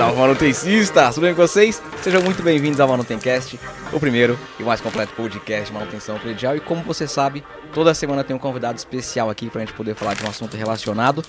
salve manutencistas! Tudo bem com vocês? Sejam muito bem-vindos ao Manutencast, o primeiro e mais completo podcast de manutenção predial. E como você sabe, toda semana tem um convidado especial aqui pra gente poder falar de um assunto relacionado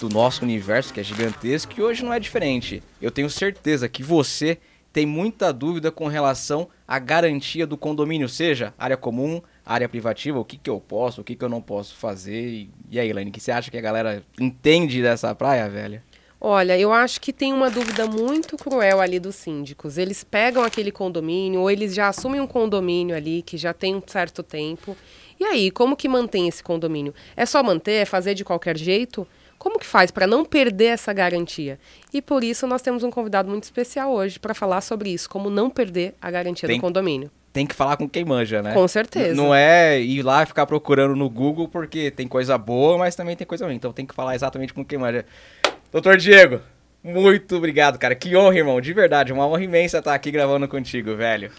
do nosso universo, que é gigantesco, e hoje não é diferente. Eu tenho certeza que você tem muita dúvida com relação à garantia do condomínio, seja área comum, área privativa, o que, que eu posso, o que, que eu não posso fazer. E aí, Elaine, o que você acha que a galera entende dessa praia, velha? Olha, eu acho que tem uma dúvida muito cruel ali dos síndicos. Eles pegam aquele condomínio ou eles já assumem um condomínio ali que já tem um certo tempo. E aí, como que mantém esse condomínio? É só manter? É fazer de qualquer jeito? Como que faz para não perder essa garantia? E por isso nós temos um convidado muito especial hoje para falar sobre isso, como não perder a garantia Tem- do condomínio. Tem que falar com quem manja, né? Com certeza. Não é ir lá e ficar procurando no Google, porque tem coisa boa, mas também tem coisa ruim. Então tem que falar exatamente com quem manja. Doutor Diego, muito obrigado, cara. Que honra, irmão. De verdade, uma honra imensa estar aqui gravando contigo, velho.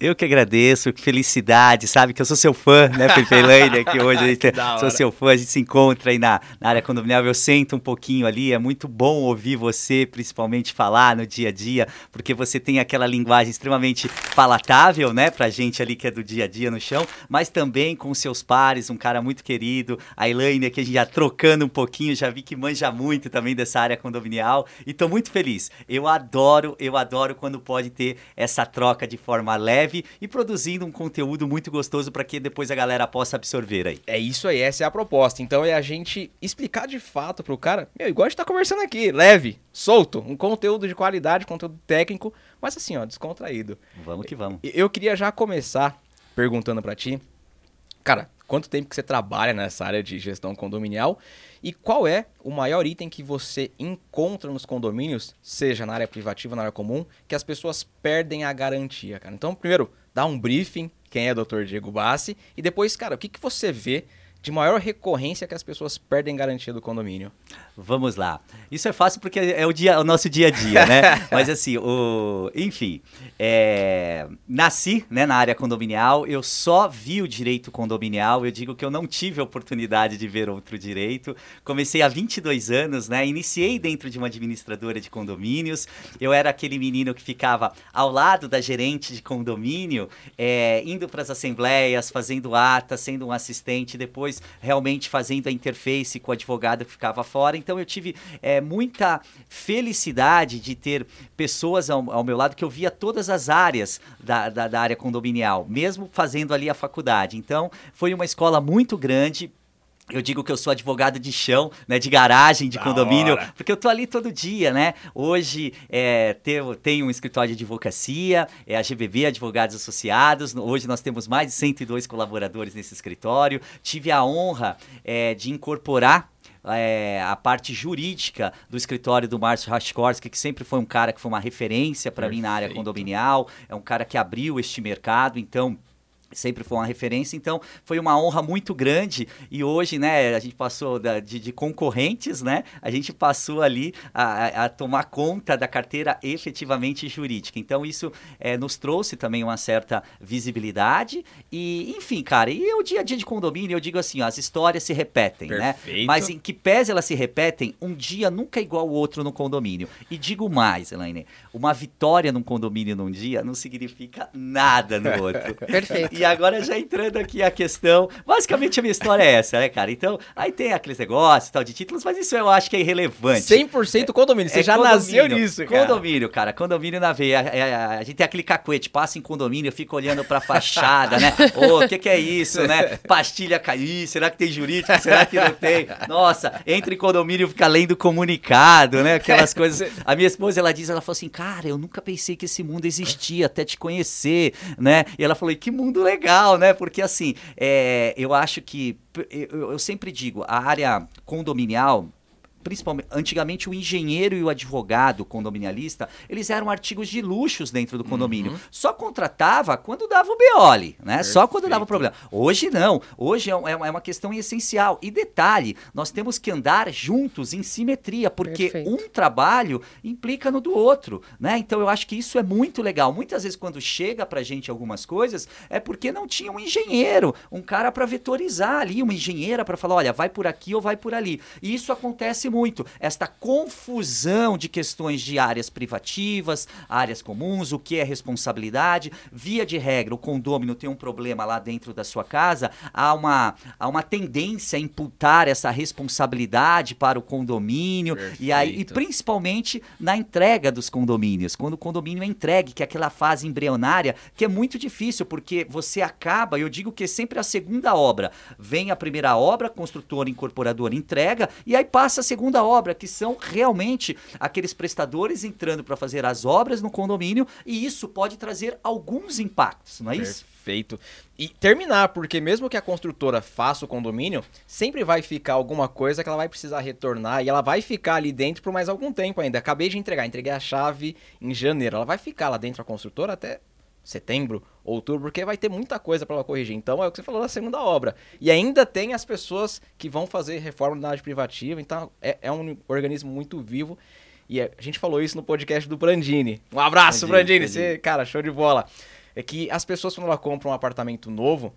Eu que agradeço, que felicidade, sabe? Que eu sou seu fã, né, Felipe Elaine, que hoje a gente, Que sou seu fã, a gente se encontra aí na, na área condominial, eu sento um pouquinho ali, é muito bom ouvir você, principalmente, falar no dia a dia, porque você tem aquela linguagem extremamente palatável, né, pra gente ali que é do dia a dia no chão, mas também com seus pares, um cara muito querido, a Elaine aqui, a gente já trocando um pouquinho, já vi que manja muito também dessa área condominial, e tô muito feliz. Eu adoro, eu adoro quando pode ter essa troca de forma leve e produzindo um conteúdo muito gostoso para que depois a galera possa absorver aí. É isso aí, essa é a proposta. Então é a gente explicar de fato pro cara, meu, igual a gente tá conversando aqui, leve, solto, um conteúdo de qualidade, conteúdo técnico, mas assim, ó, descontraído. Vamos que vamos. Eu queria já começar perguntando pra ti, cara, quanto tempo que você trabalha nessa área de gestão condominial e qual é o maior item que você encontra nos condomínios, seja na área privativa, na área comum, que as pessoas perdem a garantia, cara? Então, primeiro, dá um briefing, quem é o Dr. Diego Bassi, e depois, cara, o que, que você vê de maior recorrência que as pessoas perdem garantia do condomínio? Vamos lá. Isso é fácil porque é o, dia, o nosso dia a dia, né? Mas assim, o, enfim, é, nasci né, na área condominial, eu só vi o direito condominial, eu digo que eu não tive a oportunidade de ver outro direito. Comecei há 22 anos, né? Iniciei dentro de uma administradora de condomínios. Eu era aquele menino que ficava ao lado da gerente de condomínio, é, indo para as assembleias, fazendo ata, sendo um assistente, depois realmente fazendo a interface com o advogado que ficava fora. Então eu tive é, muita felicidade de ter pessoas ao, ao meu lado que eu via todas as áreas da, da, da área condominial, mesmo fazendo ali a faculdade. Então foi uma escola muito grande. Eu digo que eu sou advogado de chão, né, de garagem, de Da condomínio, hora. porque eu tô ali todo dia, né? Hoje é, tenho, tenho um escritório de advocacia, é a GBB Advogados Associados. Hoje nós temos mais de 102 colaboradores nesse escritório. Tive a honra é, de incorporar é, a parte jurídica do escritório do Márcio Raschkorski, que sempre foi um cara que foi uma referência para mim na área condominial, é um cara que abriu este mercado, então sempre foi uma referência, então foi uma honra muito grande e hoje, né, a gente passou da- de, de concorrentes, né, a gente passou ali a, a- tomar conta da carteira efetivamente jurídica, então isso eh, nos trouxe também uma certa visibilidade e, enfim, cara, e o dia a dia de condomínio, eu digo assim, ó, as histórias se repetem, né, Perfeito. mas em que pese elas se repetem, um dia nunca é igual ao outro no condomínio, e digo mais, Elaine, uma vitória num condomínio num dia não significa nada no outro. Perfeito. E agora já entrando aqui a questão, basicamente a minha história é essa, né, cara? Então, aí tem aqueles negócios, tal de títulos, mas isso eu acho que é irrelevante. 100% condomínio, você É já condomínio, nasceu nisso, cara. Condomínio, cara, condomínio na veia. É, é, a gente tem aquele cacuete, passa em condomínio, fica olhando pra fachada, né? Ô, o que que é isso, né? Pastilha cair, será que tem jurídico, será que não tem? Nossa, entra em condomínio e fica lendo comunicado, né? Aquelas coisas. A minha esposa, ela diz, ela falou assim, cara, eu nunca pensei que esse mundo existia até te conhecer, né? E ela falou, e que mundo legal, né? Porque assim, é, eu acho que, eu, eu sempre digo, a área condominial, principalmente antigamente o engenheiro e o advogado condominialista, eles eram artigos de luxos dentro do condomínio. Só contratava quando dava o beole, né? Só quando dava o problema. Hoje não. Hoje é, é uma- é uma questão essencial. E detalhe, nós temos que andar juntos em simetria, porque Perfeito. um trabalho implica no do outro, né? Então eu acho que isso é muito legal. Muitas vezes quando chega pra gente algumas coisas, é porque não tinha um engenheiro, um cara pra vetorizar ali, uma engenheira pra falar, olha, vai por aqui ou vai por ali. E isso acontece muito esta confusão de questões de áreas privativas, áreas comuns, o que é responsabilidade. Via de regra, o condômino tem um problema lá dentro da sua casa, há uma, há uma tendência a imputar essa responsabilidade para o condomínio e aí e principalmente na entrega dos condomínios. Quando o condomínio é entregue, que é aquela fase embrionária, que é muito difícil, porque você acaba, eu digo que é sempre a segunda obra. Vem a primeira obra, construtor, incorporador entrega, e aí passa a segunda obra, que são realmente aqueles prestadores entrando para fazer as obras no condomínio, e isso pode trazer alguns impactos, não é isso? Perfeito. E terminar, porque mesmo que a construtora faça o condomínio, sempre vai ficar alguma coisa que ela vai precisar retornar e ela vai ficar ali dentro por mais algum tempo ainda. Acabei de entregar, entreguei a chave em janeiro. Ela vai ficar lá dentro a construtora até setembro, outubro, porque vai ter muita coisa para ela corrigir. Então é o que você falou da segunda obra. E ainda tem as pessoas que vão fazer reforma na área privativa, então é, é um organismo muito vivo. E é, a gente falou isso no podcast do Brandini. Um abraço, Brandini. Brandini. Você, cara, show de bola é que as pessoas, quando elas compram um apartamento novo,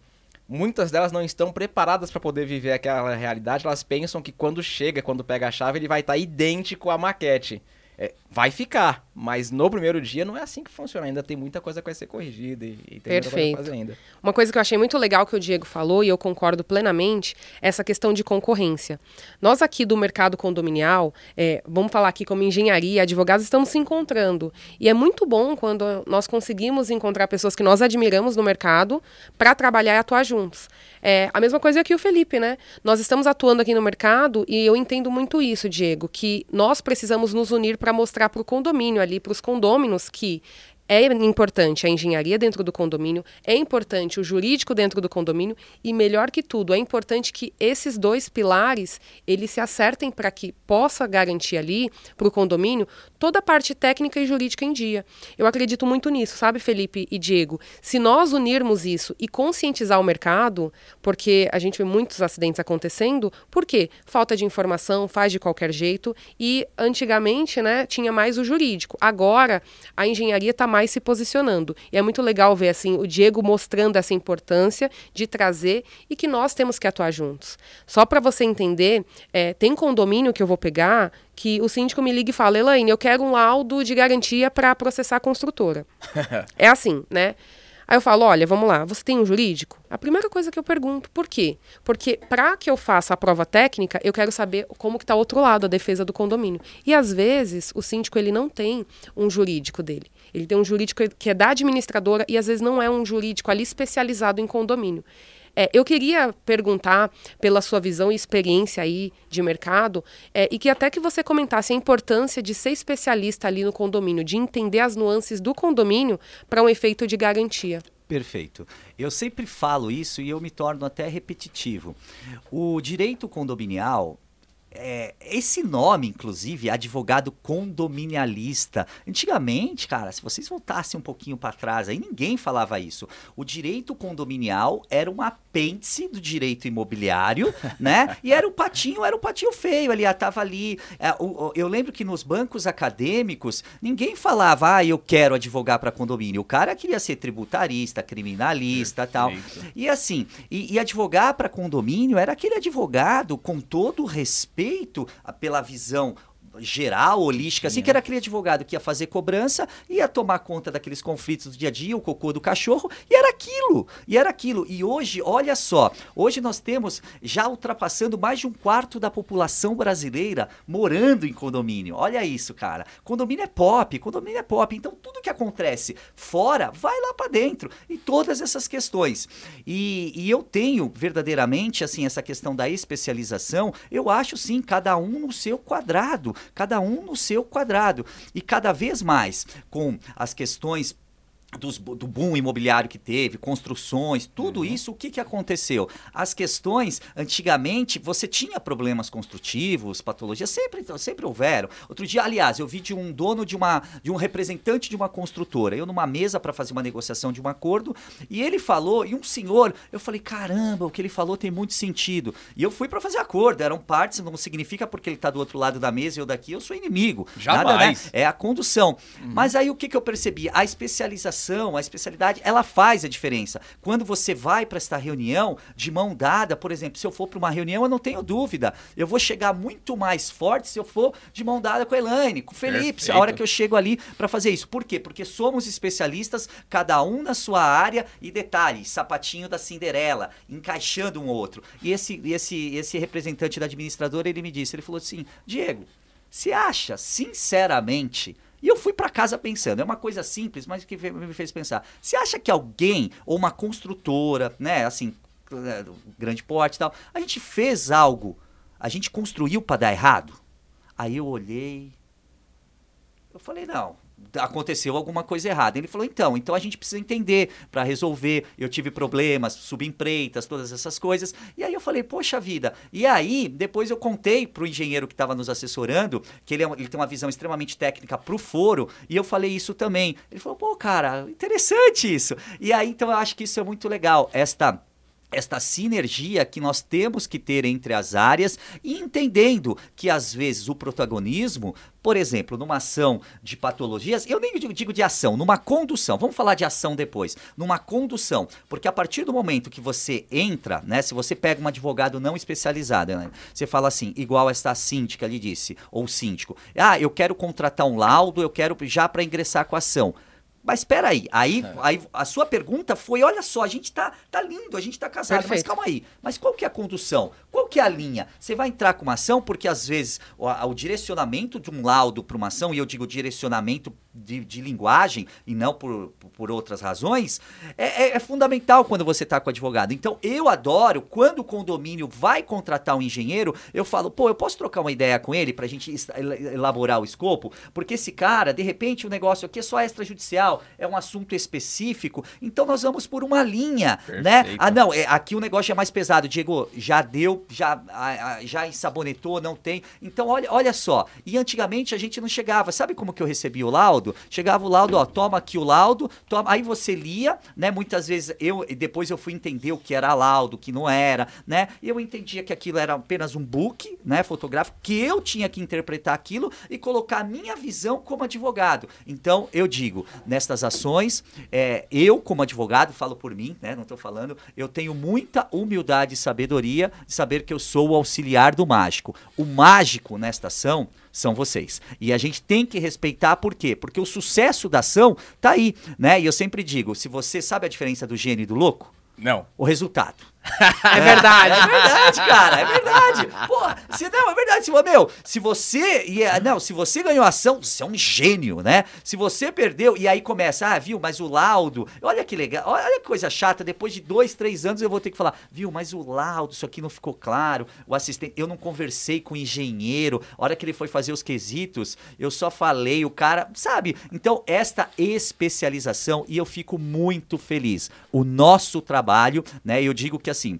muitas delas não estão preparadas para poder viver aquela realidade. Elas pensam que quando chega, quando pega a chave, ele vai estar tá idêntico à maquete. É, vai ficar, mas no primeiro dia não é assim que funciona. Ainda tem muita coisa que vai ser corrigida e, e tem Perfeito. muita ainda. Uma coisa que eu achei muito legal que o Diego falou, e eu concordo plenamente, é essa questão de concorrência. Nós aqui do mercado condominial, é, vamos falar aqui como engenharia, advogados, estamos se encontrando. E é muito bom quando nós conseguimos encontrar pessoas que nós admiramos no mercado para trabalhar e atuar juntos. É, a mesma coisa aqui o Felipe, né? Nós estamos atuando aqui no mercado e eu entendo muito isso, Diego, que nós precisamos nos unir para mostrar para o condomínio ali, para os condôminos, que é importante a engenharia dentro do condomínio, é importante o jurídico dentro do condomínio e melhor que tudo, é importante que esses dois pilares eles se acertem para que possa garantir ali para o condomínio toda a parte técnica e jurídica em dia. Eu acredito muito nisso, sabe, Felipe e Diego? Se nós unirmos isso e conscientizar o mercado, porque a gente vê muitos acidentes acontecendo, por quê? Falta de informação, faz de qualquer jeito e antigamente, né, tinha mais o jurídico. Agora a engenharia está mais se posicionando. E é muito legal ver assim o Diego mostrando essa importância de trazer e que nós temos que atuar juntos. Só para você entender, é, tem condomínio que eu vou pegar que o síndico me liga e fala, Elaine, eu quero um laudo de garantia para processar a construtora. é assim, né? Aí eu falo, olha, vamos lá, você tem um jurídico? A primeira coisa que eu pergunto, por quê? Porque para que eu faça a prova técnica, eu quero saber como que está o outro lado, a defesa do condomínio. E às vezes o síndico ele não tem um jurídico dele. Ele tem um jurídico que é da administradora e às vezes não é um jurídico ali especializado em condomínio. É, eu queria perguntar pela sua visão e experiência aí de mercado é, e que até que você comentasse a importância de ser especialista ali no condomínio, de entender as nuances do condomínio para um efeito de garantia. Perfeito. Eu sempre falo isso e eu me torno até repetitivo. O direito condominial é, esse nome, inclusive, advogado condominialista. Antigamente, cara, se vocês voltassem um pouquinho para trás, aí ninguém falava isso. O direito condominial era um apêndice do direito imobiliário, né? E era o patinho, era o patinho feio ali, tava ali. É, eu lembro que nos bancos acadêmicos ninguém falava, ah, eu quero advogar para condomínio. O cara queria ser tributarista, criminalista, Perfeito. tal. E assim, e, e advogar para condomínio era aquele advogado com todo o respeito respeito pela visão geral, holística, assim, que era aquele advogado que ia fazer cobrança, ia tomar conta daqueles conflitos do dia a dia, o cocô do cachorro, e era aquilo, e era aquilo. E hoje, olha só, hoje nós temos já ultrapassando mais de um quarto da população brasileira morando em condomínio. Olha isso, cara. Condomínio é pop, condomínio é pop. Então tudo que acontece fora, vai lá para dentro. E todas essas questões. E, e eu tenho verdadeiramente, assim, essa questão da especialização, eu acho sim, cada um no seu quadrado cada um no seu quadrado. E cada vez mais, com as questões dos, do boom imobiliário que teve, construções, tudo uhum. isso, o que, que aconteceu? As questões, antigamente, você tinha problemas construtivos, patologias, sempre, sempre houveram. Outro dia, aliás, eu vi de um dono de uma, de um representante de uma construtora, eu numa mesa para fazer uma negociação de um acordo, e ele falou, e um senhor, eu falei, caramba, o que ele falou tem muito sentido. E eu fui para fazer acordo, eram partes, não significa porque ele está do outro lado da mesa e eu daqui, eu sou inimigo. Jamais. Nada, né? É a condução. Uhum. Mas aí o que, que eu percebi? A especialização especialização, a especialidade, ela faz a diferença. Quando você vai para esta reunião de mão dada, por exemplo, se eu for para uma reunião, eu não tenho dúvida, eu vou chegar muito mais forte se eu for de mão dada com a Elaine, com o Felipe, Perfeito. a hora que eu chego ali para fazer isso. Por quê? Porque somos especialistas, cada um na sua área e detalhe, sapatinho da Cinderela, encaixando um outro. E esse esse esse representante da administradora, ele me disse, ele falou assim: "Diego, você acha, sinceramente, e eu fui para casa pensando, é uma coisa simples, mas que me fez pensar. Você acha que alguém, ou uma construtora, né, assim, é, grande porte e tal, a gente fez algo, a gente construiu para dar errado? Aí eu olhei, eu falei, não, aconteceu alguma coisa errada. Ele falou, então, então a gente precisa entender para resolver. Eu tive problemas, subempreitas, todas essas coisas. E aí eu falei, poxa vida. E aí, depois eu contei pro engenheiro que estava nos assessorando, que ele, é ele tem uma visão extremamente técnica pro foro, e eu falei isso também. Ele falou, pô, cara, interessante isso. E aí, então, eu acho que isso é muito legal. Esta esta sinergia que nós temos que ter entre as áreas e entendendo que às vezes o protagonismo, por exemplo, numa ação de patologias, eu nem digo, de ação, numa condução, vamos falar de ação depois, numa condução, porque a partir do momento que você entra, né, se você pega um advogado não especializado, né, você fala assim, igual esta síndica ali disse, ou síndico, ah, eu quero contratar um laudo, eu quero já para ingressar com a ação. Mas espera aí, aí, aí a sua pergunta foi, olha só, a gente tá, tá lindo, a gente tá casado, mas Perfeito. calma aí, mas qual que é a condução? Qual que é a linha? Você vai entrar com uma ação porque às vezes o, a- o direcionamento de um laudo para uma ação, e eu digo direcionamento de, de linguagem e não por, por outras razões, é, é- é fundamental quando você tá com o advogado. Então eu adoro quando o condomínio vai contratar um engenheiro, eu falo, pô, eu posso trocar uma ideia com ele pra gente es- el- elaborar o escopo? Porque esse cara, de repente, o negócio aqui é só extrajudicial, é um assunto específico, então nós vamos por uma linha, né? Perfeito. Ah, não, é, aqui o negócio é mais pesado. Diego, já deu, já, já ensabonetou, não tem. Então, olha, olha só. E antigamente a gente não chegava. Sabe como que eu recebia o laudo? Chegava o laudo, ó, toma aqui o laudo, toma. Aí você lia, né? Muitas vezes eu, depois eu fui entender o que era laudo, o que não era, né? Eu entendia que aquilo era apenas um book, né? Fotográfico, que eu tinha que interpretar aquilo e colocar a minha visão como advogado. Então, eu digo, nestas ações, é, eu, como advogado, falo por mim, né? Não estou falando, eu tenho muita humildade e sabedoria de saber que eu sou o auxiliar do mágico. O mágico nesta ação são vocês. E a gente tem que respeitar por quê? Porque o sucesso da ação tá aí, né? E eu sempre digo, se você sabe a diferença do gênio e do louco, Não. o resultado. É verdade. É verdade, cara, é verdade. Porra, se, não, é verdade. Se, meu, se você. e é- não, se você ganhou a ação, você é um gênio, né? Se você perdeu, e aí começa, ah, viu, mas o laudo. Olha que legal, olha que coisa chata. Depois de dois, três anos eu vou ter que falar, viu, mas o laudo, isso aqui não ficou claro. O assistente, eu não conversei com o engenheiro. A hora que ele foi fazer os quesitos, eu só falei, o cara, sabe? Então, esta especialização, e eu fico muito feliz. O nosso trabalho, né? Eu digo que assim.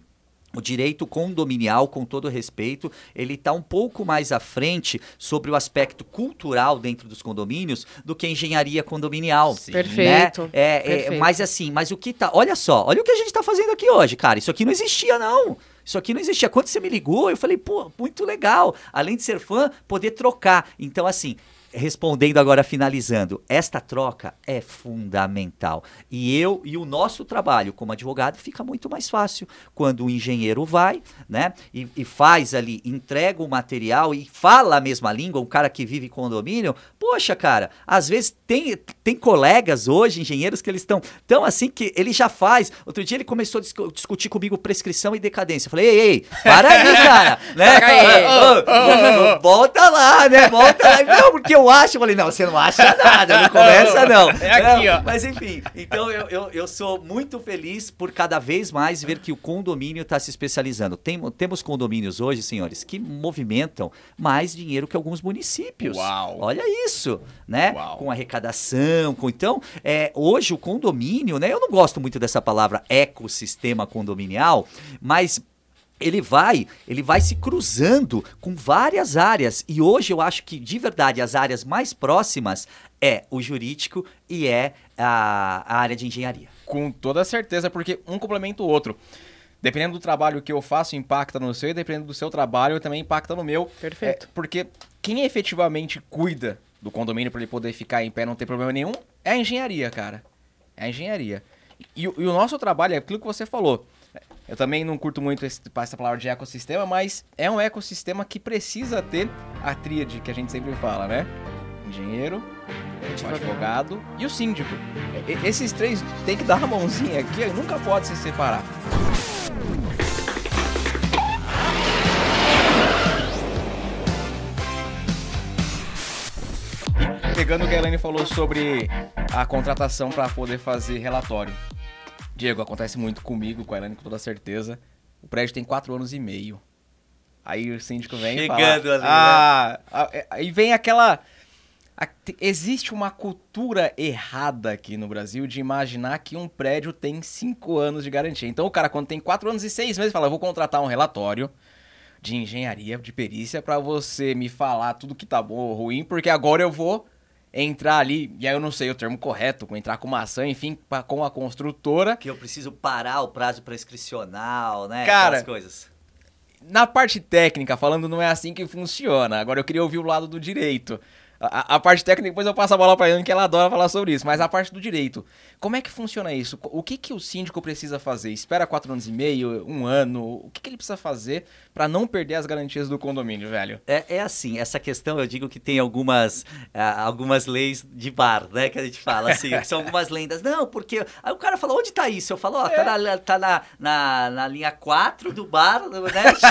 O direito condominial, com todo respeito, ele está um pouco mais à frente sobre o aspecto cultural dentro dos condomínios do que a engenharia condominial. Sim. Perfeito. Né? É, é, Perfeito. mas assim, mas o que tá. Olha só, olha o que a gente tá fazendo aqui hoje, cara. Isso aqui não existia, não. Isso aqui não existia. Quando você me ligou, eu falei, pô, muito legal. Além de ser fã, poder trocar. Então, assim, respondendo agora, finalizando, esta troca é fundamental. E eu e o nosso trabalho como advogado fica muito mais fácil quando o engenheiro vai, né, e, e faz ali, entrega o material e fala a mesma língua, um cara que vive em condomínio. Poxa, cara, às vezes tem, tem colegas hoje, engenheiros, que eles estão tão assim que ele já faz. Outro dia ele começou a discu- discutir comigo prescrição e decadência. Eu falei, ei, ei, para aí, cara, né? Volta lá, né? Volta lá. Não, porque eu acho. Eu falei, não, você não acha nada, não começa não. É aqui, ó. Mas enfim, então eu, eu, eu sou muito feliz por cada vez mais ver que o condomínio está se especializando. Tem, temos condomínios hoje, senhores, que movimentam mais dinheiro que alguns municípios. Uau. Olha isso, né? Uau. Com arrecadação, com então, é, hoje o condomínio, né? Eu não gosto muito dessa palavra ecossistema condominial, mas ele vai, ele vai se cruzando com várias áreas e hoje eu acho que de verdade as áreas mais próximas é o jurídico e é a, a área de engenharia. Com toda certeza, porque um complementa o outro. Dependendo do trabalho que eu faço, impacta no seu, e dependendo do seu trabalho, também impacta no meu. Perfeito. É, porque quem efetivamente cuida do condomínio para ele poder ficar em pé e não ter problema nenhum é a engenharia, cara. É a engenharia. E, e o nosso trabalho é aquilo que você falou. Eu também não curto muito essa palavra de ecossistema, mas é um ecossistema que precisa ter a tríade que a gente sempre fala, né? Engenheiro, o advogado e o síndico. Esses três tem que dar uma mãozinha aqui, nunca pode se separar. Pegando o que a Elaine falou sobre a contratação para poder fazer relatório. Diego, acontece muito comigo, com a Elaine, com toda certeza. O prédio tem quatro anos e meio. Aí o síndico vem Chegando e fala... né? ah, ah, é, aí vem aquela... Existe uma cultura errada aqui no Brasil de imaginar que um prédio tem cinco anos de garantia. Então o cara, quando tem quatro anos e seis meses, fala, eu vou contratar um relatório de engenharia, de perícia, pra você me falar tudo que tá bom ou ruim, porque agora eu vou entrar ali, e aí eu não sei o termo correto, entrar com uma ação, enfim, pra- com a construtora. Que eu preciso parar o prazo prescricional, né? Cara, Aquelas coisas. Na parte técnica, falando, não é assim que funciona. Agora eu queria ouvir o lado do direito. A, a- parte técnica, depois eu passo a bola pra Ana, que ela adora falar sobre isso. Mas a parte do direito, como é que funciona isso? O que, que o síndico precisa fazer? Espera quatro anos e meio, um ano? O que, que ele precisa fazer pra não perder as garantias do condomínio, velho? É, é assim, essa questão eu digo que tem algumas, ah, algumas leis de bar, né? Que a gente fala assim, que são algumas lendas. Não, porque. Aí o cara fala, onde tá isso? Eu falo, ó, tá, na, tá na, na, na linha 4 do bar, né?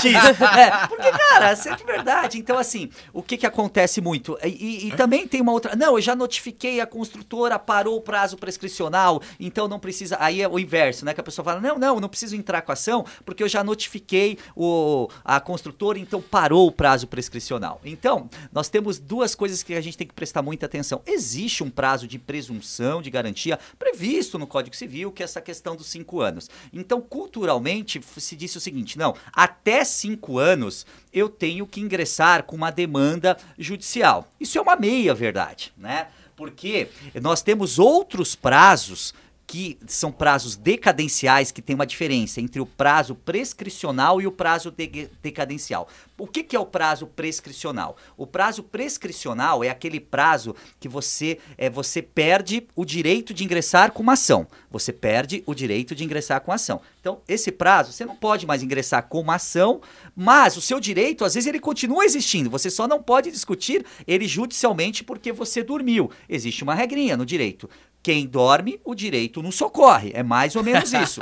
X. É, porque, cara, isso é de verdade. Então, assim, o que que acontece muito? E, e- e também tem uma outra. Não, eu já notifiquei a construtora, parou o prazo prescricional, então não precisa. Aí é o inverso, né? Que a pessoa fala, não, não, não preciso entrar com a ação, porque eu já notifiquei o, a construtora, então parou o prazo prescricional. Então, nós temos duas coisas que a gente tem que prestar muita atenção. Existe um prazo de presunção de garantia previsto no Código Civil, que é essa questão dos cinco anos. Então, culturalmente, se disse o seguinte: não, até cinco anos eu tenho que ingressar com uma demanda judicial. Isso é uma meia verdade, né? Porque nós temos outros prazos que são prazos decadenciais, que tem uma diferença entre o prazo prescricional e o prazo de- decadencial. O que, que é o prazo prescricional? O prazo prescricional é aquele prazo que você, é, você perde o direito de ingressar com uma ação. Você perde o direito de ingressar com a ação. Então, esse prazo, você não pode mais ingressar com uma ação, mas o seu direito, às vezes, ele continua existindo. Você só não pode discutir ele judicialmente porque você dormiu. Existe uma regrinha no direito. Quem dorme, o direito não socorre. É mais ou menos isso.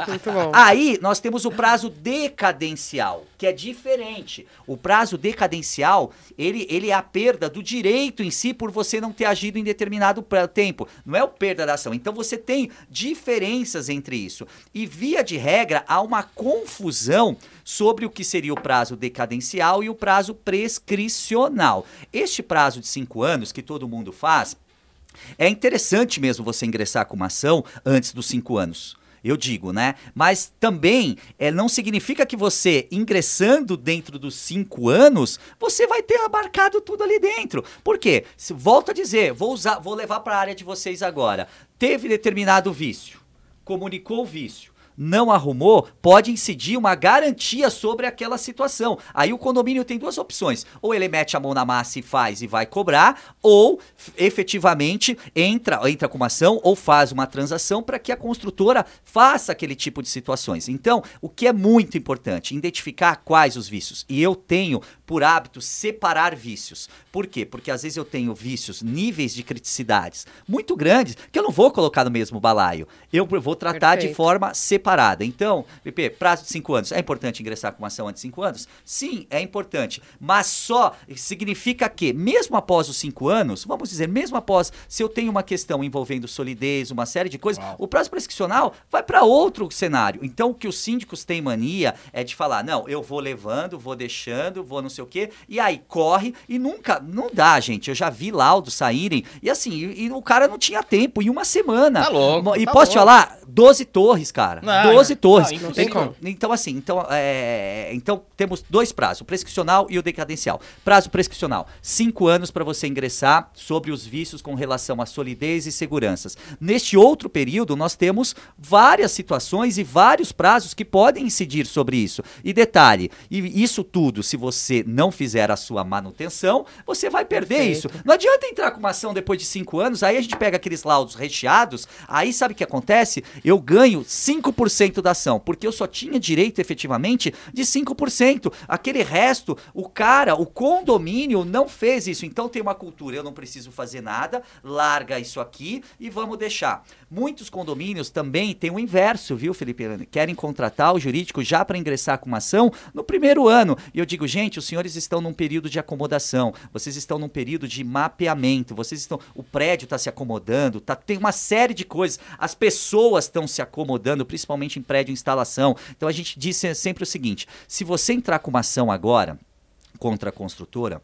Aí nós temos o prazo decadencial, que é diferente. O prazo decadencial, ele, ele é a perda do direito em si por você não ter agido em determinado tempo. Não é o perda da ação. Então você tem diferenças entre isso. E via de regra, há uma confusão sobre o que seria o prazo decadencial e o prazo prescricional. Este prazo de cinco anos que todo mundo faz, é interessante mesmo você ingressar com uma ação antes dos cinco anos. Eu digo, né? Mas também é, não significa que você, ingressando dentro dos cinco anos, você vai ter abarcado tudo ali dentro. Por quê? Se, volto a dizer, vou usar, vou levar para a área de vocês agora. Teve determinado vício, comunicou o vício não arrumou, pode incidir uma garantia sobre aquela situação. Aí o condomínio tem duas opções: ou ele mete a mão na massa e faz e vai cobrar, ou efetivamente entra, entra com uma ação ou faz uma transação para que a construtora faça aquele tipo de situações. Então, o que é muito importante, identificar quais os vícios. E eu tenho por hábito separar vícios. Por quê? Porque às vezes eu tenho vícios, níveis de criticidades muito grandes, que eu não vou colocar no mesmo balaio. Eu vou tratar de Perfeito. forma separada. Então, PP, prazo de 5 anos. É importante ingressar com uma ação antes de 5 anos? Sim, é importante. Mas só significa que, mesmo após os 5 anos, vamos dizer, mesmo após, se eu tenho uma questão envolvendo solidez, uma série de coisas, Uau. o prazo prescricional vai para outro cenário. Então, o que os síndicos têm mania é de falar: não, eu vou levando, vou deixando, vou não sei o quê, e aí corre e nunca, não dá, gente. Eu já vi laudos saírem, e assim, e, e o cara não tinha tempo, em uma semana. Tá louco, E tá posso te louco. falar? 12 torres, cara. Não, não, 12 torres. Não, não tem como. Então, assim, então, é, então temos dois prazos, o prescricional e o decadencial. Prazo prescricional, cinco anos para você ingressar sobre os vícios com relação à solidez e seguranças. Neste outro período, nós temos várias situações e vários prazos que podem incidir sobre isso. E detalhe, e isso tudo, se você não fizer a sua manutenção, você vai perder Perfeito. isso. Não adianta entrar com uma ação depois de cinco anos, aí a gente pega aqueles laudos recheados, aí sabe o que acontece? Eu ganho 5% da ação, porque eu só tinha direito efetivamente de 5%. Aquele resto, o cara, o condomínio não fez isso. Então tem uma cultura, eu não preciso fazer nada, larga isso aqui e vamos deixar. Muitos condomínios também têm o inverso, viu, Felipe? Querem contratar o jurídico já para ingressar com uma ação no primeiro ano. E eu digo, gente, os senhores estão num período de acomodação, vocês estão num período de mapeamento, vocês estão. O prédio está se acomodando, tá, tem uma série de coisas. As pessoas estão se acomodando, principalmente em prédio instalação. Então a gente diz sempre o seguinte: se você entrar com uma ação agora contra a construtora,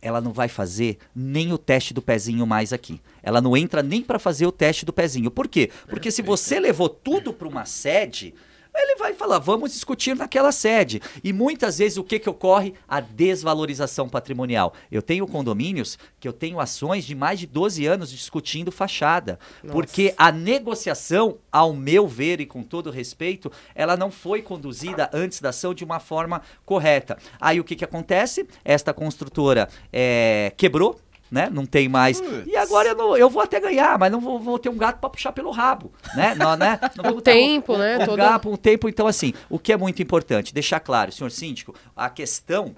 ela não vai fazer nem o teste do pezinho mais aqui. Ela não entra nem para fazer o teste do pezinho. Por quê? Porque se você levou tudo para uma sede, ele vai falar, vamos discutir naquela sede. E muitas vezes o que, que ocorre? A desvalorização patrimonial. Eu tenho condomínios que eu tenho ações de mais de 12 anos discutindo fachada. Nossa. Porque a negociação, ao meu ver e com todo respeito, ela não foi conduzida antes da ação de uma forma correta. Aí o que, que acontece? Esta construtora é, quebrou né? Não tem mais. E agora eu, não, eu vou até ganhar, mas não vou, vou ter um gato para puxar pelo rabo, né? Não, né? Não vou o tempo, um, né? Um, um, gato, um tempo, então assim, o que é muito importante, deixar claro, senhor síndico, a questão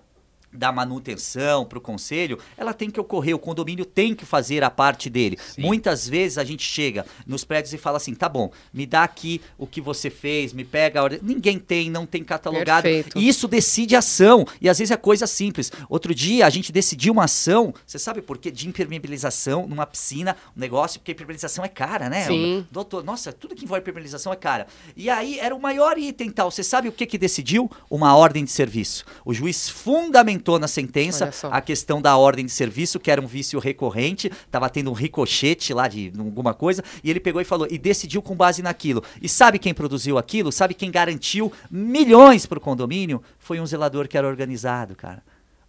da manutenção para o conselho, ela tem que ocorrer, o condomínio tem que fazer a parte dele. Sim. Muitas vezes a gente chega nos prédios e fala assim: tá bom, me dá aqui o que você fez, me pega a ordem. Ninguém tem, não tem catalogado. Perfeito. E isso decide ação. E às vezes é coisa simples. Outro dia a gente decidiu uma ação, você sabe por quê? De impermeabilização numa piscina, um negócio, porque impermeabilização é cara, né? Sim. Doutor, nossa, tudo que envolve impermeabilização é cara. E aí era o maior item tal. Você sabe o que que decidiu? Uma ordem de serviço. O juiz fundamental comentou na sentença a questão da ordem de serviço, que era um vício recorrente, estava tendo um ricochete lá de alguma coisa, e ele pegou e falou, e decidiu com base naquilo. E sabe quem produziu aquilo? Sabe quem garantiu milhões para o condomínio? Foi um zelador que era organizado, cara.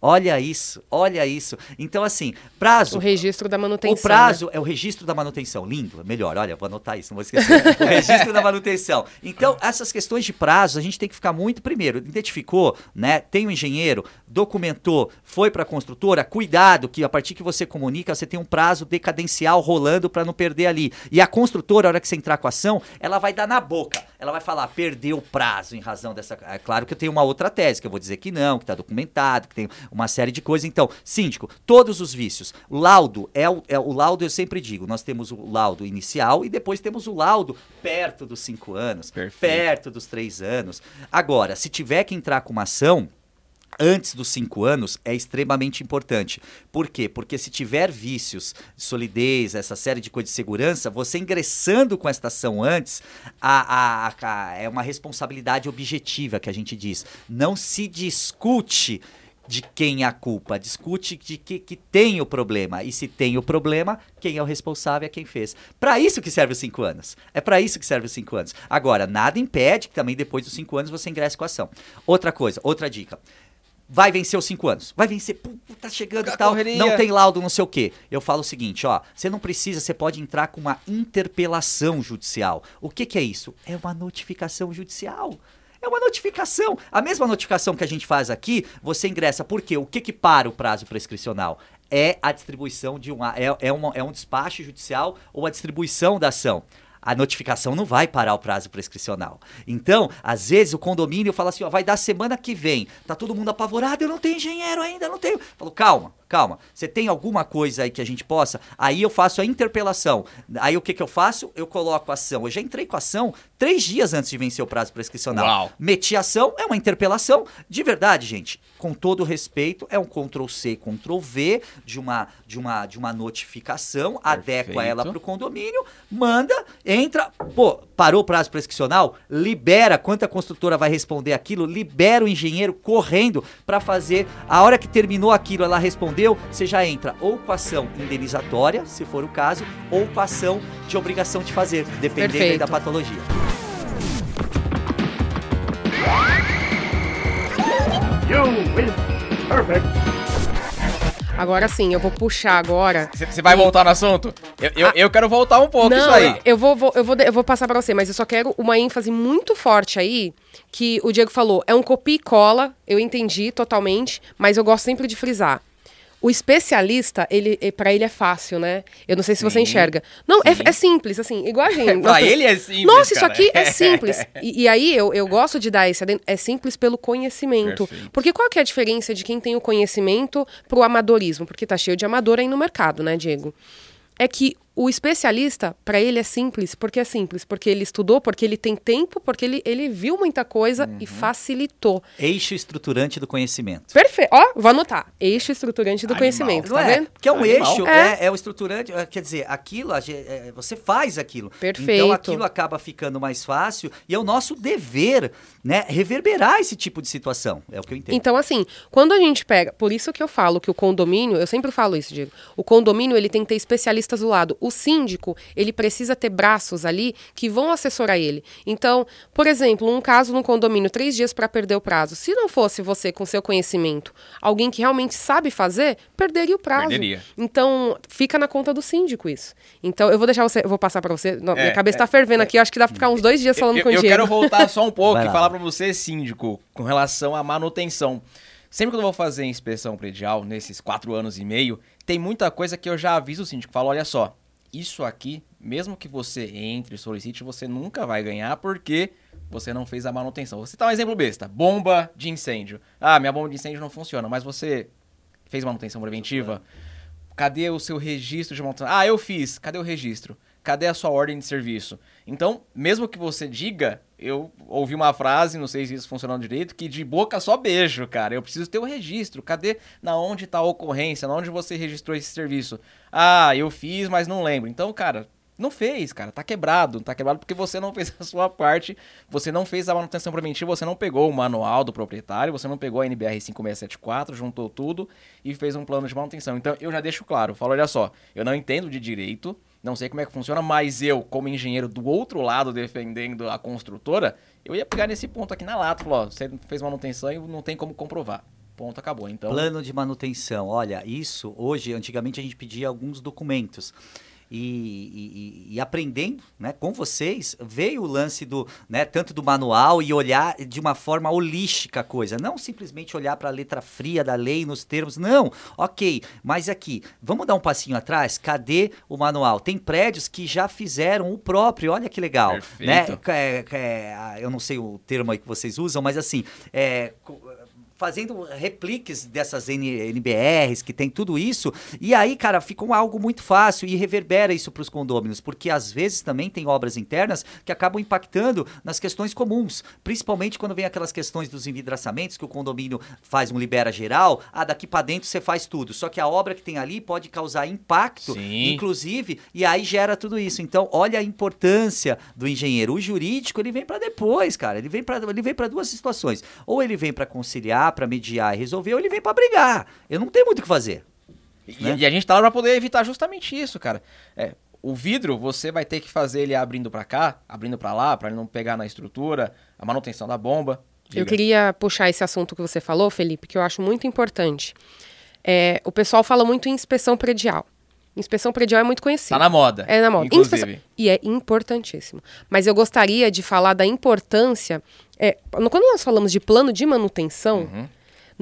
Olha isso, olha isso. Então, assim, prazo. O registro da manutenção. O prazo né? é o registro da manutenção. Lindo, melhor. Olha, vou anotar isso, não vou esquecer. o registro da manutenção. Então, essas questões de prazo, a gente tem que ficar muito. Primeiro, identificou, né? Tem o um engenheiro, documentou, foi para a construtora, cuidado, que a partir que você comunica, você tem um prazo decadencial rolando para não perder ali. E a construtora, a hora que você entrar com a ação, ela vai dar na boca. Ela vai falar, perdeu o prazo em razão dessa. É claro que eu tenho uma outra tese, que eu vou dizer que não, que está documentado, que tem uma série de coisas. Então, síndico, todos os vícios. Laudo é o, é o laudo, eu sempre digo, nós temos o laudo inicial e depois temos o laudo perto dos cinco anos, Perfeito. perto dos três anos. Agora, se tiver que entrar com uma ação, antes dos cinco anos é extremamente importante. Por quê? Porque se tiver vícios, solidez, essa série de coisas de segurança, você ingressando com esta ação antes, a, a, a, é uma responsabilidade objetiva que a gente diz. Não se discute de quem é a culpa, discute de que, que tem o problema. E se tem o problema, quem é o responsável é quem fez. Para isso que serve os cinco anos. É para isso que serve os cinco anos. Agora, nada impede que também depois dos cinco anos você ingresse com a ação. Outra coisa, outra dica vai vencer os cinco anos. Vai vencer, pô, tá chegando e tal, correria. não tem laudo, não sei o quê. Eu falo o seguinte, ó, você não precisa, você pode entrar com uma interpelação judicial. O que que é isso? É uma notificação judicial. É uma notificação. A mesma notificação que a gente faz aqui, você ingressa. Por quê? O que que para o prazo prescricional? É a distribuição de uma é, é, uma, é um despacho judicial ou a distribuição da ação a notificação não vai parar o prazo prescricional. Então, às vezes o condomínio fala assim, ó, vai dar semana que vem. Tá todo mundo apavorado, eu não tenho engenheiro ainda, não tenho. Falo, calma, calma. Você tem alguma coisa aí que a gente possa? Aí eu faço a interpelação. Aí o que que eu faço? Eu coloco a ação. Eu já entrei com a ação três dias antes de vencer o prazo prescricional. Uau. Meti ação, é uma interpelação. De verdade, gente, com todo respeito, é um Ctrl C, Ctrl V de uma, de uma, de uma notificação, Perfeito. adequa ela para o condomínio, manda, entra, pô, parou o prazo prescricional, libera quanto a construtora vai responder aquilo, libera o engenheiro correndo para fazer. A hora que terminou aquilo, ela rompeu, você já entra ou com ação indenizatória, se for o caso, ou com ação de obrigação de fazer, dependendo da patologia. You win. Perfect. Agora sim, eu vou puxar agora. Você vai e... voltar no assunto? Eu, eu, ah, eu, quero voltar um pouco não, isso aí. Eu vou, vou, eu, vou, eu vou passar para você, mas eu só quero uma ênfase muito forte aí, que o Diego falou. É um copia e cola, eu entendi totalmente, mas eu gosto sempre de frisar. O especialista, ele, para ele é fácil, né? Eu não sei se sim, você enxerga. Não, é, é, simples, assim, igual a gente. pra ele é simples. Nossa, cara. isso aqui é simples. e, e, aí eu, eu gosto de dar esse É simples pelo conhecimento. Perfeito. Porque qual que é a diferença de quem tem o conhecimento pro amadorismo? Porque tá cheio de amador aí no mercado, né, Diego? É que o especialista, para ele é simples, porque é simples, porque ele estudou, porque ele tem tempo, porque ele, ele viu muita coisa uhum. e facilitou. Eixo estruturante do conhecimento. Perfeito. Ó, vou anotar. Eixo estruturante do Animal. conhecimento, tá é, vendo? Que é um Animal. eixo, é. é. é o estruturante, é, quer dizer, aquilo, é, você faz aquilo. Perfeito. Então aquilo acaba ficando mais fácil e é o nosso dever, né, reverberar esse tipo de situação. É o que eu entendo. Então, assim, quando a gente pega, por isso que eu falo que o condomínio, eu sempre falo isso, Diego, o condomínio ele tem que ter especialistas do lado o síndico, ele precisa ter braços ali que vão assessorar ele. Então, por exemplo, um caso no condomínio, três dias para perder o prazo. Se não fosse você com seu conhecimento, alguém que realmente sabe fazer, perderia o prazo. Perderia. Então, fica na conta do síndico isso. Então, eu vou deixar você, eu vou passar para você. Não, é, minha cabeça está é, fervendo é, aqui, eu acho que dá para ficar uns dois dias falando eu, com o Eu quero voltar só um pouco e falar para você, síndico, com relação à manutenção. Sempre que eu vou fazer inspeção predial, nesses quatro anos e meio, tem muita coisa que eu já aviso o síndico. Falo, olha só, isso aqui, mesmo que você entre e solicite, você nunca vai ganhar porque você não fez a manutenção. Vou citar um exemplo besta: bomba de incêndio. Ah, minha bomba de incêndio não funciona, mas você fez manutenção preventiva? Cadê o seu registro de manutenção? Ah, eu fiz. Cadê o registro? Cadê a sua ordem de serviço? Então, mesmo que você diga, eu ouvi uma frase, não sei se isso funcionou direito, que de boca só beijo, cara. Eu preciso ter o registro. Cadê na onde está a ocorrência? Na onde você registrou esse serviço? Ah, eu fiz, mas não lembro. Então, cara, não fez, cara. Tá quebrado. Tá quebrado porque você não fez a sua parte. Você não fez a manutenção preventiva, você não pegou o manual do proprietário, você não pegou a NBR 5674, juntou tudo e fez um plano de manutenção. Então, eu já deixo claro. Falo, olha só, eu não entendo de direito não sei como é que funciona, mas eu, como engenheiro do outro lado defendendo a construtora, eu ia pegar nesse ponto aqui na lata, falar, ó, você fez manutenção e não tem como comprovar. Ponto, acabou. Então, plano de manutenção. Olha, isso hoje, antigamente a gente pedia alguns documentos e, e, e, aprendendo né, com vocês, veio o lance do, né, tanto do manual e olhar de uma forma holística a coisa. Não simplesmente olhar para a letra fria da lei nos termos. Não, ok, mas aqui, vamos dar um passinho atrás? Cadê o manual? Tem prédios que já fizeram o próprio, olha que legal. Né? Perfeito. Né? É, é, eu não sei o termo aí que vocês usam, mas assim, é, fazendo repliques dessas NBRs, que tem tudo isso. E aí, cara, fica algo muito fácil e reverbera isso para os condôminos, porque às vezes também tem obras internas que acabam impactando nas questões comuns, principalmente quando vem aquelas questões dos envidraçamentos, que o condomínio faz um libera geral, ah, daqui para dentro você faz tudo. Só que a obra que tem ali pode causar impacto, Sim. inclusive, e aí gera tudo isso. Então, olha a importância do engenheiro. O jurídico, ele vem para depois, cara. Ele vem para ele vem para duas situações. Ou ele vem para conciliar, para mediar e resolver, ou ele vem para brigar. Eu não tenho muito o que fazer. E, né? e, a gente tá lá para poder evitar justamente isso, cara. É, o vidro, você vai ter que fazer ele abrindo para cá, abrindo para lá, para ele não pegar na estrutura, a manutenção da bomba. Diga. Eu queria puxar esse assunto que você falou, Felipe, que eu acho muito importante. É, o pessoal fala muito em inspeção predial. Inspeção predial é muito conhecido. Tá na moda. É na moda. Inclusive. Inspeção... E é importantíssimo. Mas eu gostaria de falar da importância. É, quando nós falamos de plano de manutenção, uhum.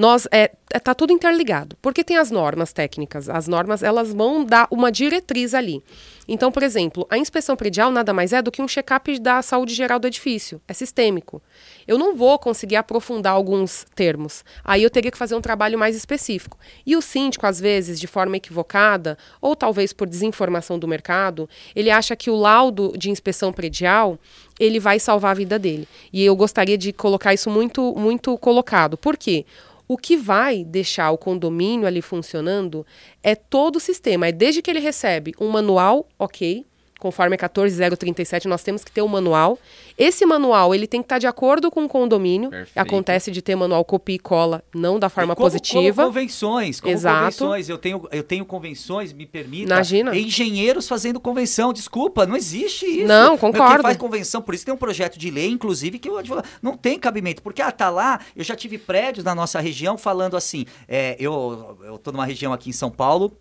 Nós é, é, tá tudo interligado. Porque tem as normas técnicas. As normas elas vão dar uma diretriz ali. Então, por exemplo, a inspeção predial nada mais é do que um check-up da saúde geral do edifício. É sistêmico. Eu não vou conseguir aprofundar alguns termos. Aí eu teria que fazer um trabalho mais específico. E o síndico, às vezes, de forma equivocada, ou talvez por desinformação do mercado, ele acha que o laudo de inspeção predial ele vai salvar a vida dele. E eu gostaria de colocar isso muito, muito colocado. Por quê? O que vai deixar o condomínio ali funcionando é todo o sistema. É desde que ele recebe um manual, ok, conforme a 14037, nós temos que ter um manual. Esse manual, ele tem que estar de acordo com o condomínio. Perfeito. Acontece de ter manual copia e cola, não da forma como- positiva. Como convenções, como Exato. convenções. Eu tenho, eu tenho convenções, me permita. Imagina. Engenheiros fazendo convenção. Desculpa, não existe isso. Não, concordo. Quem faz convenção, por isso tem um projeto de lei, inclusive, que advogado não tem cabimento. Porque, ah, tá lá, eu já tive prédios na nossa região falando assim. é, eu, eu tô numa região aqui em São Paulo.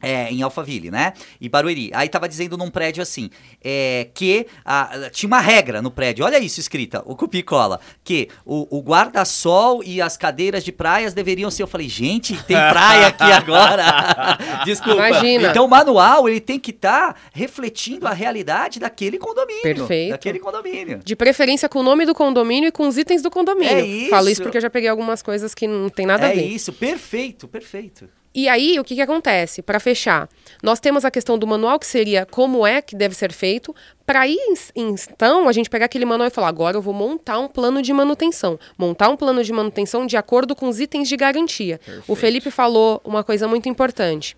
É, em Alphaville, né? E Barueri. Aí tava dizendo num prédio assim, é, que ah, tinha uma regra no prédio, olha isso escrita, o cupi cola, que o, o guarda-sol e as cadeiras de praias deveriam ser. Eu falei, gente, tem praia aqui agora. Desculpa. Imagina. Então o manual, ele tem que estar refletindo a realidade daquele condomínio. Perfeito. Daquele condomínio. De preferência com o nome do condomínio e com os itens do condomínio. É isso. Falo isso porque eu já peguei algumas coisas que não tem nada a é ver. isso, perfeito, perfeito. E aí, o que, que acontece? Para fechar, nós temos a questão do manual, que seria como é que deve ser feito. Para aí, então, a gente pegar aquele manual e falar: agora eu vou montar um plano de manutenção. Montar um plano de manutenção de acordo com os itens de garantia. O Felipe falou uma coisa muito importante.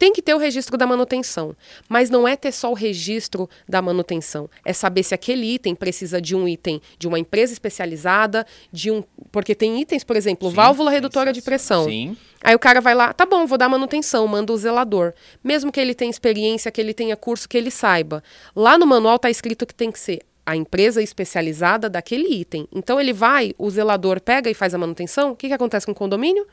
Tem que ter o registro da manutenção, mas não é ter só o registro da manutenção. É saber se aquele item precisa de um item de uma empresa especializada, de um. Porque tem itens, por exemplo, válvula redutora de pressão. Sim. Aí o cara vai lá, tá bom, vou dar manutenção, manda o zelador. Mesmo que ele tenha experiência, que ele tenha curso, que ele saiba. Lá no manual tá escrito que tem que ser a empresa especializada daquele item. Então ele vai, o zelador pega e faz a manutenção. O que, que acontece com o condomínio?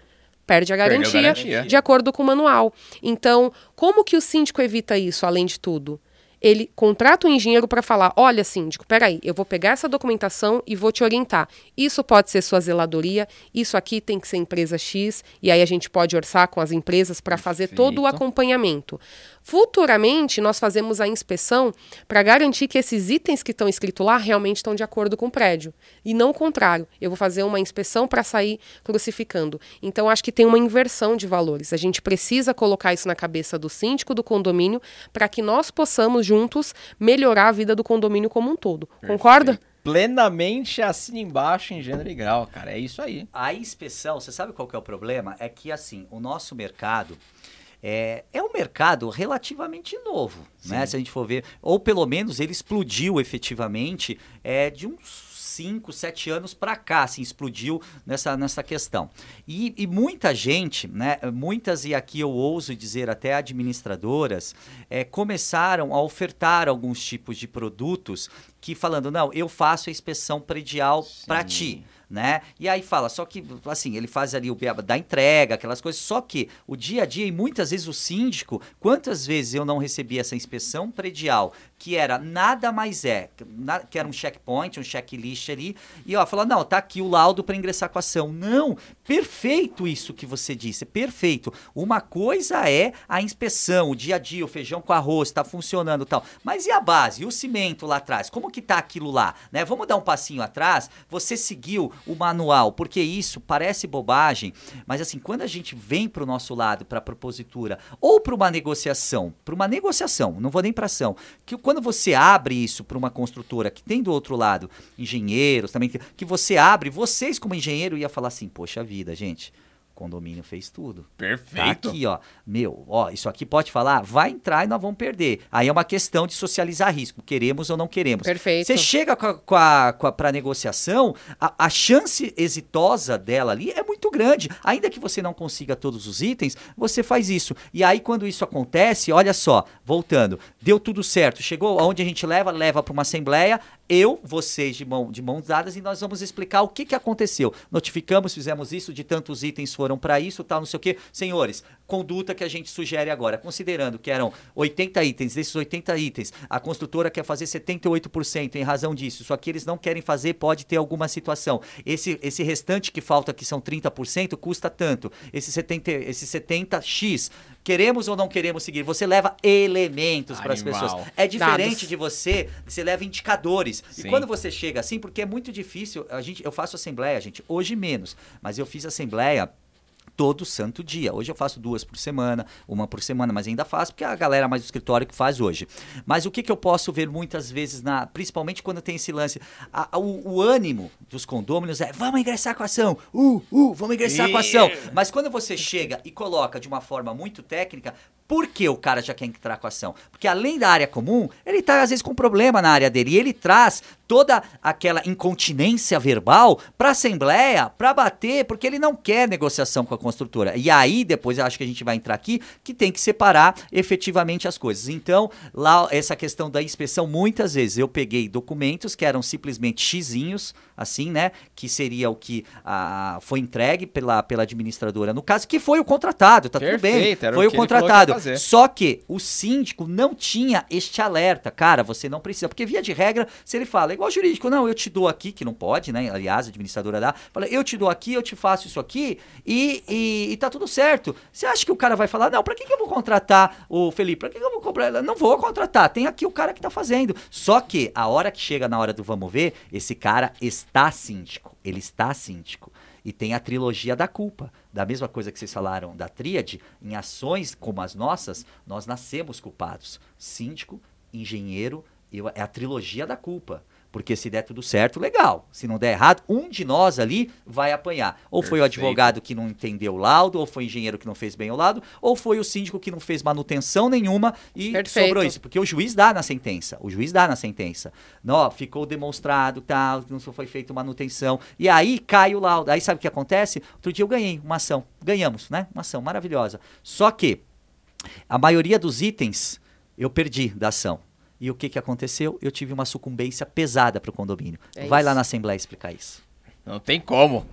Perde a Perde a garantia, garantia. de acordo com o manual. Então, como que o síndico evita isso, além de tudo? Ele contrata um engenheiro para falar: olha, síndico, peraí, eu vou pegar essa documentação e vou te orientar. Isso pode ser sua zeladoria, isso aqui tem que ser empresa X, e aí a gente pode orçar com as empresas para fazer todo o acompanhamento. Futuramente, nós fazemos a inspeção para garantir que esses itens que estão escritos lá realmente estão de acordo com o prédio. E não o contrário. Eu vou fazer uma inspeção para sair crucificando. Então, acho que tem uma inversão de valores. A gente precisa colocar isso na cabeça do síndico do condomínio para que nós possamos juntos melhorar a vida do condomínio como um todo. Concorda? Plenamente assina embaixo em gênero e grau, cara. É isso aí. A inspeção, você sabe qual que é o problema? É que, assim, o nosso mercado é, é um mercado relativamente novo, né? Se a gente for ver, ou pelo menos ele explodiu efetivamente é, de uns 5, 7 anos para cá, assim, explodiu nessa, nessa questão. E, e muita gente, né, muitas, e aqui eu ouso dizer até administradoras, é, começaram a ofertar alguns tipos de produtos que falando, não, eu faço a inspeção predial para ti né? E aí fala, só que, assim, ele faz ali o beaba da entrega, aquelas coisas, só que o dia a dia, e muitas vezes o síndico, quantas vezes eu não recebi essa inspeção predial, que era nada mais é, que era um checkpoint, um checklist ali, e ó, falou, não, tá aqui o laudo para ingressar com a ação. Não, perfeito isso que você disse, perfeito. Uma coisa é a inspeção, o dia a dia, o feijão com arroz, tá funcionando tal. Mas e a base, e o cimento lá atrás? Como que tá aquilo lá? Né? Vamos dar um passinho atrás, você seguiu o manual, porque isso parece bobagem, mas assim, quando a gente vem para o nosso lado, para a propositura, ou para uma negociação, para uma negociação, não vou nem para ação, que quando você abre isso para uma construtora que tem do outro lado engenheiros também, que, que você abre, vocês como engenheiro ia falar assim, poxa vida, gente, condomínio fez tudo. Tá Perfeito. aqui, ó. Meu, ó, isso aqui pode falar, vai entrar e nós vamos perder. Aí é uma questão de socializar risco, queremos ou não queremos. Perfeito. Você chega com a, com a, com a, pra negociação, a, a chance exitosa dela ali é muito grande. Ainda que você não consiga todos os itens, você faz isso. E aí, quando isso acontece, olha só, voltando, deu tudo certo. Chegou aonde a gente leva, leva para uma assembleia, eu, vocês de, mão, de mãos dadas, e nós vamos explicar o que, que aconteceu. Notificamos, fizemos isso, de tantos itens foram para isso, tal, não sei o quê. Senhores, conduta que a gente sugere agora, considerando que eram 80 itens, desses 80 itens, a construtora quer fazer 78% em razão disso. Isso aqui eles não querem fazer, pode ter alguma situação. Esse, esse restante que falta, que são 30%, custa tanto. Esse 70, esse 70x, queremos ou não queremos seguir? Você leva elementos para as pessoas. É diferente Dados. de você, você leva indicadores. Sim. E quando você chega assim, porque é muito difícil, a gente, eu faço assembleia, gente, hoje menos, mas eu fiz assembleia todo santo dia. Hoje eu faço duas por semana, uma por semana, mas ainda faço porque é a galera mais do escritório que faz hoje. Mas o que, que eu posso ver muitas vezes, na, principalmente quando tem esse lance, a- a- o, o ânimo dos condôminos é vamos ingressar com a ação, uh, uh, vamos ingressar com a ação. Mas quando você chega e coloca de uma forma muito técnica, Por que o cara já quer entrar com a ação? Porque além da área comum, ele tá às vezes com problema na área dele. E ele traz toda aquela incontinência verbal para a Assembleia para bater, porque ele não quer negociação com a construtora. E aí, depois eu acho que a gente vai entrar aqui, que tem que separar efetivamente as coisas. Então, lá, essa questão da inspeção, muitas vezes eu peguei documentos que eram simplesmente xizinhos, assim, né? Que seria o que ah, foi entregue pela, pela administradora, no caso, que foi o contratado, tá Perfeito, tudo bem. o Foi o ia contratado. Fazer. Só que o síndico não tinha este alerta. Cara, você não precisa. Porque, via de regra, se ele fala, igual jurídico, não, eu te dou aqui, que não pode, né? Aliás, a administradora dá. Fala, eu te dou aqui, eu te faço isso aqui e, e, e tá tudo certo. Você acha que o cara vai falar, não, pra que, que eu vou contratar o Felipe? Pra que, que eu vou comprar? Não vou contratar. Tem aqui o cara que tá fazendo. Só que a hora que chega na hora do vamos ver, esse cara está síndico. Ele está síndico. E tem a trilogia da culpa. Da mesma coisa que vocês falaram da tríade, em ações como as nossas, nós nascemos culpados. Síndico, engenheiro, eu- é a trilogia da culpa. Porque se der tudo certo, legal. Se não der errado, um de nós ali vai apanhar. Ou foi o Perfeito. advogado que não entendeu o laudo, ou foi o engenheiro que não fez bem o laudo, ou foi o síndico que não fez manutenção nenhuma e Perfeito. sobrou isso. Porque o juiz dá na sentença. O juiz dá na sentença. Não, ficou demonstrado, tal, não foi feita manutenção. E aí cai o laudo. Aí sabe o que acontece? Outro dia eu ganhei uma ação. Ganhamos, né? Uma ação maravilhosa. Só que a maioria dos itens eu perdi da ação. E o que, que aconteceu? Eu tive uma sucumbência pesada para o condomínio. É Vai isso. lá na Assembleia explicar isso. Não tem como.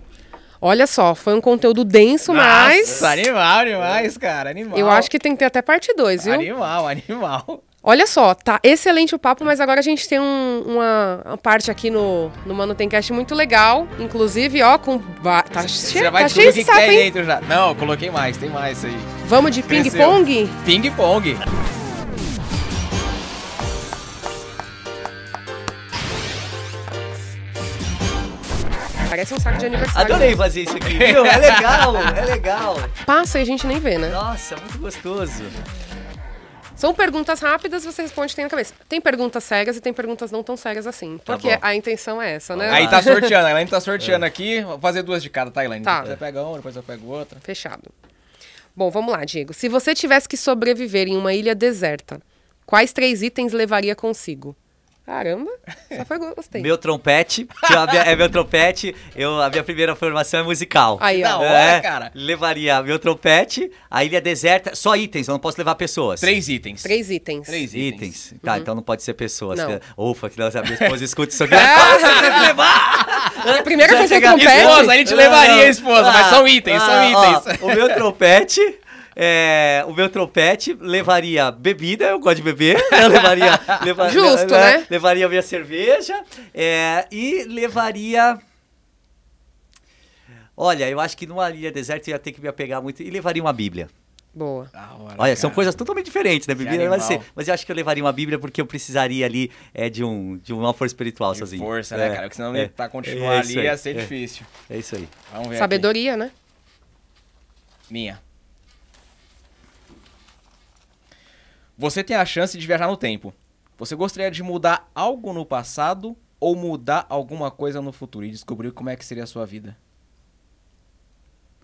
Olha só, foi um conteúdo denso, mas Nossa, animal demais, cara. Animal. eu acho que tem que ter até parte 2, viu? Animal, animal. Olha só, tá excelente o papo, mas agora a gente tem um- uma, uma parte aqui no, no Mano Tem Cast muito legal. Inclusive, ó, com. Tá Você cheio, já vai tá descobrir cheio o que, esse que sapo, tem hein? dentro já. Não, eu coloquei mais, tem mais aí. Vamos de Cresceu. ping-pong? Parece um saco de aniversário. Adorei fazer isso aqui, viu? É legal, é legal. Passa e a gente nem vê, né? Nossa, muito gostoso. São perguntas rápidas, você responde que tem na cabeça. Tem perguntas sérias e tem perguntas não tão sérias assim. Tá Porque bom. a intenção é essa, né? Aí tá sorteando, a Elaine tá sorteando aqui. Vou fazer duas de cada, tá, Elaine? Tá. Depois eu pego uma, depois eu pego outra. Fechado. Bom, vamos lá, Diego. Se você tivesse que sobreviver em uma ilha deserta, quais três itens levaria consigo? Caramba, já foi gostei. Meu trompete, que eu- a minha- é meu trompete, eu, a minha primeira formação é musical. Aí, Da ó. hora, É, cara. Levaria meu trompete, a ilha deserta, só itens, eu não posso levar pessoas. Três itens. Três itens. Três itens. Itens. Tá, então não pode ser pessoas. Não. que- Ufa, que não, a minha esposa escuta isso aqui. Ah, você deve levar! A primeira Já coisa é chega- trompete. Esposa, a gente levaria, esposa, mas são itens, são Ah, ó, itens. o meu trompete. É, o meu trompete levaria bebida, eu gosto de beber. Eu levaria. leva- Justo, né? Levaria minha cerveja. é, e levaria. Olha, eu acho que numa ilha deserta eu ia ter que me apegar muito. E levaria uma Bíblia. Boa. Hora, Olha, são cara. coisas totalmente diferentes, né? Bíblia animal. ser. Mas eu acho que eu levaria uma Bíblia porque eu precisaria ali é, de, um, de uma força espiritual De sozinho. força, né, É, cara? Porque senão é. pra continuar É ali aí, ia ser é. difícil. É isso aí. Vamos ver Sabedoria, né? aqui. Minha. Você tem a chance de viajar no tempo. Você gostaria de mudar algo no passado ou mudar alguma coisa no futuro e descobrir como é que seria a sua vida?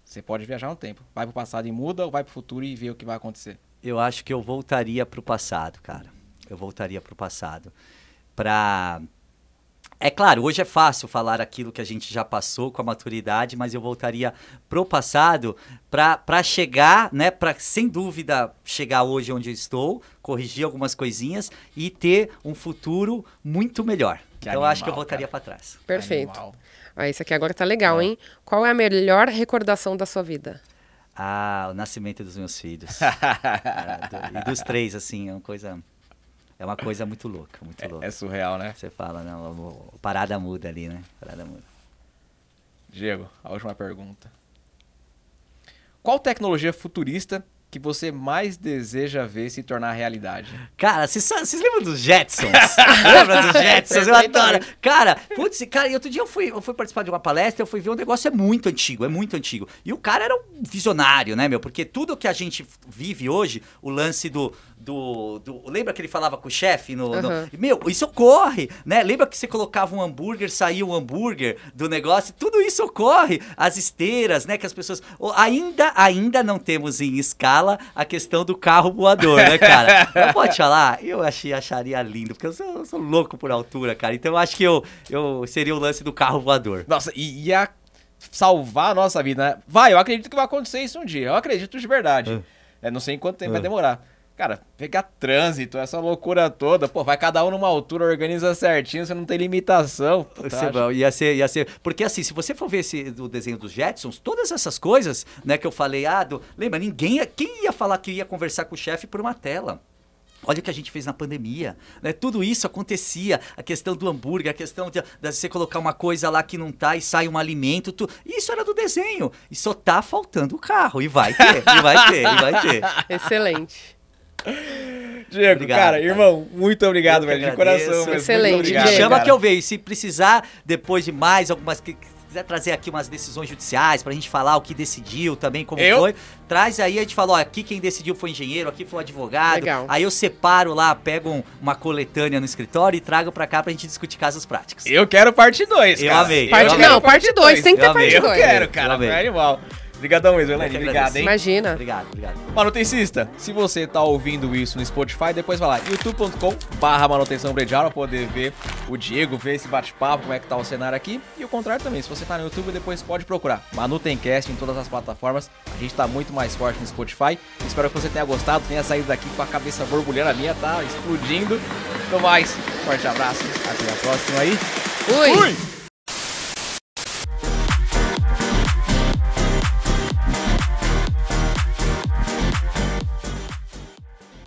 Você pode viajar no tempo. Vai pro passado e muda ou vai pro futuro e vê o que vai acontecer? Eu acho que eu voltaria pro passado, cara. Eu voltaria pro passado. Pra. É claro, hoje é fácil falar aquilo que a gente já passou com a maturidade, mas eu voltaria pro passado pra pra chegar, né, Pra sem dúvida chegar hoje onde eu estou, corrigir algumas coisinhas e ter um futuro muito melhor. Que então eu acho que eu animal, voltaria pra trás. Perfeito. Animal. Ah, esse aqui agora tá legal, hein? Qual é a melhor recordação da sua vida? Ah, o nascimento dos meus filhos. É, do- e dos três, assim, é uma coisa. É uma coisa muito louca, muito louca. É surreal, né? Você fala, não, o- parada muda ali, né? Parada muda. Diego, a última pergunta. Qual tecnologia futurista que você mais deseja ver se tornar realidade? Cara, vocês lembram dos Jetsons? Lembra dos Jetsons? Eu adoro. Cara, putz, cara, e outro dia eu fui, eu fui participar de uma palestra, eu fui ver um negócio, é muito antigo, é muito antigo. E o cara era um visionário, né, meu? Porque tudo que a gente vive hoje, o lance do, do, do- Lembra que ele falava com o chefe? No, no- Aham. Meu, isso ocorre, né? Lembra que você colocava um hambúrguer, saía o hambúrguer do negócio? Tudo isso ocorre. As esteiras, né? Que as pessoas. Ainda, ainda não temos em escala a questão do carro voador, né, cara? Eu pode falar, eu achei, acharia lindo, porque eu sou, eu sou louco por altura, cara. Então eu acho que eu, eu seria o lance do carro voador. Nossa, e ia salvar a nossa vida, né? Vai, eu acredito que vai acontecer isso um dia. Eu acredito de verdade. É, não sei em quanto tempo vai demorar. Cara, pegar trânsito, essa loucura toda, pô, vai cada um numa altura, organiza certinho, você não tem limitação. Puta, Ia ser acho- bom, ia ser, ia ser. Porque assim, se você for ver esse, do desenho dos Jetsons, todas essas coisas, né, que eu falei, ah, do- lembra, ninguém. ia- Quem ia falar que ia conversar com o chefe por uma tela? Olha o que a gente fez na pandemia, né? Tudo isso acontecia, a questão do hambúrguer, a questão de, de você colocar uma coisa lá que não tá e sai um alimento, tu... isso era do desenho. E só tá faltando o carro, e vai ter, e vai ter, e vai ter. Excelente. Diego, Obrigado, cara, cara. irmão, muito obrigado, Eu velho, de coração mesmo. Excelente, obrigado, Diego. Chama cara. que eu vejo. Se precisar, depois de mais algumas. que- quiser trazer aqui umas decisões judiciais pra gente falar o que decidiu também, como Eu? foi, traz aí, a gente fala, ó, aqui quem decidiu foi o engenheiro, aqui foi o advogado. Legal. Aí eu separo lá, pego um- uma coletânea no escritório e trago pra cá pra gente discutir casos práticos. Eu quero parte 2, Eu cara. amei, Parte, eu amei. não, parte 2, tem que ter Eu amei. parte Eu 2. quero, Eu cara, amei. foi animal. Obrigadão mesmo, Elaine, obrigado, hein? Imagina. Obrigado, obrigado. Manutencista, se você tá ouvindo isso no Spotify, depois vai lá, youtube.com barra manutenção pra poder ver o Diego, ver esse bate-papo, como é que tá o cenário aqui. E o contrário também, se você tá no YouTube, depois pode procurar. Manutencast em todas as plataformas. A gente tá muito mais forte no Spotify. Espero que você tenha gostado, tenha saído daqui com a cabeça borbulhando. A minha tá explodindo. No mais, forte abraço, até a próxima aí. Fui. Fui!